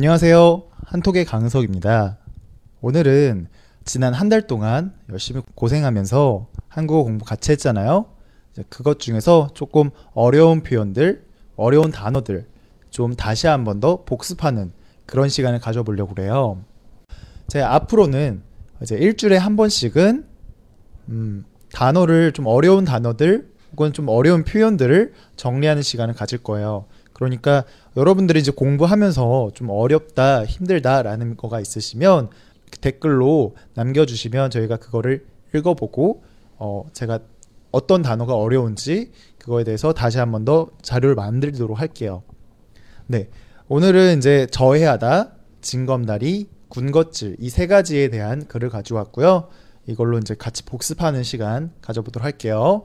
안녕하세요. 한톡의 강석입니다. 오늘은 지난 한 달 동안 열심히 고생하면서 한국어 공부 같이 했잖아요. 그것 중에서 조금 어려운 표현들, 어려운 단어들 좀 다시 한 번 더 복습하는 그런 시간을 가져보려고 그래요. 제가 앞으로는 이제 일주일에 한 번씩은 음, 단어를 좀 어려운 단어들 혹은 좀 어려운 표현들을 정리하는 시간을 가질 거예요. 그러니까 여러분들이 이제 공부하면서 좀 어렵다, 힘들다라는 거가 있으시면 댓글로 남겨주시면 저희가 그거를 읽어보고 어, 제가 어떤 단어가 어려운지 그거에 대해서 다시 한 번 더 자료를 만들도록 할게요. 네, 오늘은 이제 저해하다, 징검다리, 군것질 이 세 가지에 대한 글을 가져왔고요. 이걸로 이제 같이 복습하는 시간 가져보도록 할게요.